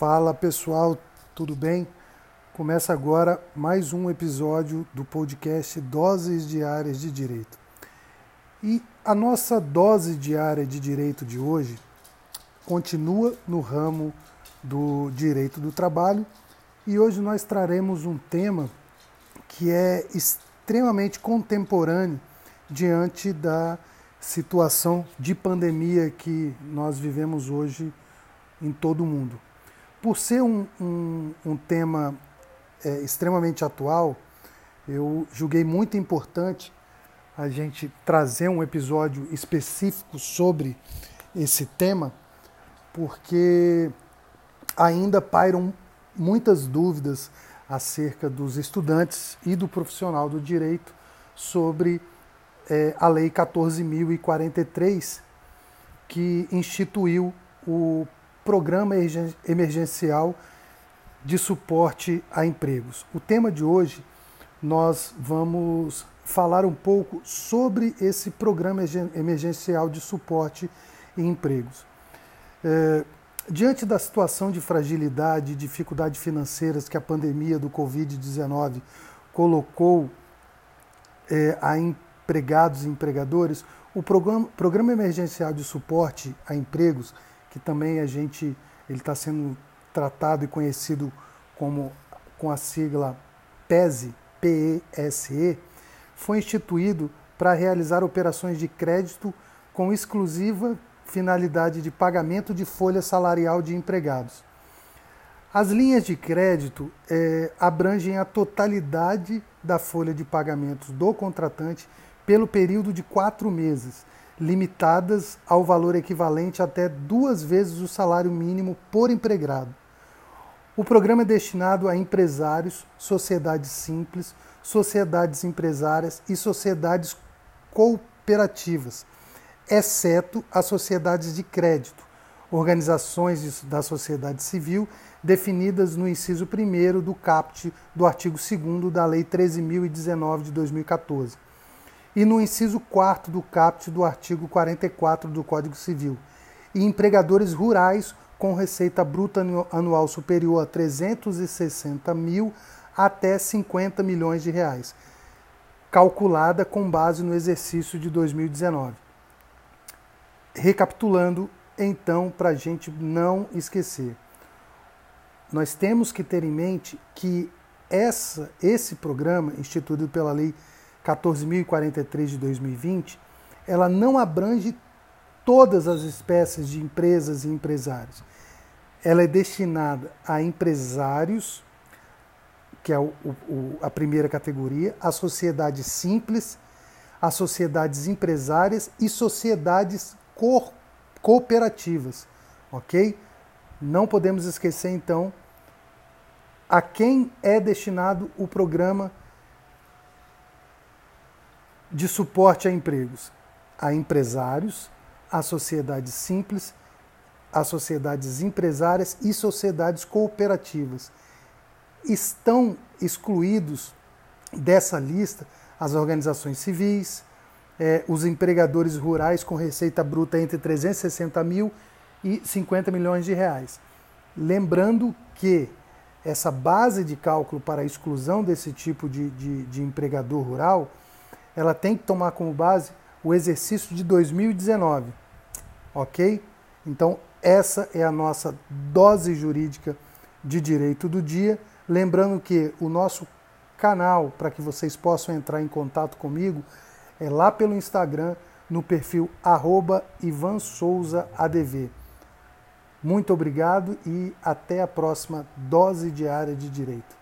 Fala pessoal, tudo bem? Começa agora mais um episódio do podcast Doses Diárias de Direito. E a nossa dose diária de direito de hoje continua no ramo do direito do trabalho e hoje nós traremos um tema que é extremamente contemporâneo diante da situação de pandemia que nós vivemos hoje em todo o mundo. Por ser um, um, um tema é, extremamente atual, eu julguei muito importante a gente trazer um episódio específico sobre esse tema, porque ainda pairam muitas dúvidas acerca dos estudantes e do profissional do direito sobre é, a Lei 14.043, que instituiu o Programa Emergencial de Suporte a Empregos. O tema de hoje nós vamos falar um pouco sobre esse Programa Emergencial de Suporte em Empregos. É, diante da situação de fragilidade e dificuldade financeiras que a pandemia do Covid-19 colocou é, a empregados e empregadores, o programa, programa emergencial de suporte a empregos, que também a gente ele está sendo tratado e conhecido como com a sigla PESE, foi instituído para realizar operações de crédito com exclusiva finalidade de pagamento de folha salarial de empregados. As linhas de crédito é, abrangem a totalidade da folha de pagamentos do contratante pelo período de quatro meses, limitadas ao valor equivalente até duas vezes o salário mínimo por empregado. O programa é destinado a empresários, sociedades simples, sociedades empresárias e sociedades cooperativas, exceto as sociedades de crédito, organizações da sociedade civil definidas no inciso 1 do caput do artigo 2 da Lei 13.019 de 2014 e no inciso 4 do caput do artigo 44 do Código Civil, e empregadores rurais com receita bruta anual superior a 360 mil até 50 milhões de reais, calculada com base no exercício de 2019. Recapitulando, então, para a gente não esquecer, nós temos que ter em mente que essa, esse programa, instituído pela Lei 14.043 de 2020, ela não abrange todas as espécies de empresas e empresários. Ela é destinada a empresários, que é o, o, a primeira categoria, a sociedades simples, a sociedades empresárias e sociedades co cooperativas, ok? Não podemos esquecer então a quem é destinado o programa de suporte a empregos, a empresários, a sociedades simples, a sociedades empresárias e sociedades cooperativas. Estão excluídos dessa lista as organizações civis, eh, os empregadores rurais com receita bruta entre 360 mil e 50 milhões de reais. Lembrando que essa base de cálculo para a exclusão desse tipo de, de, de empregador rural ela tem que tomar como base o exercício de 2019, ok? Então, essa é a nossa dose jurídica de direito do dia. Lembrando que o nosso canal, para que vocês possam entrar em contato comigo, é lá pelo Instagram, no perfil arroba Ivan Souza ADV. Muito obrigado e até a próxima dose diária de direito.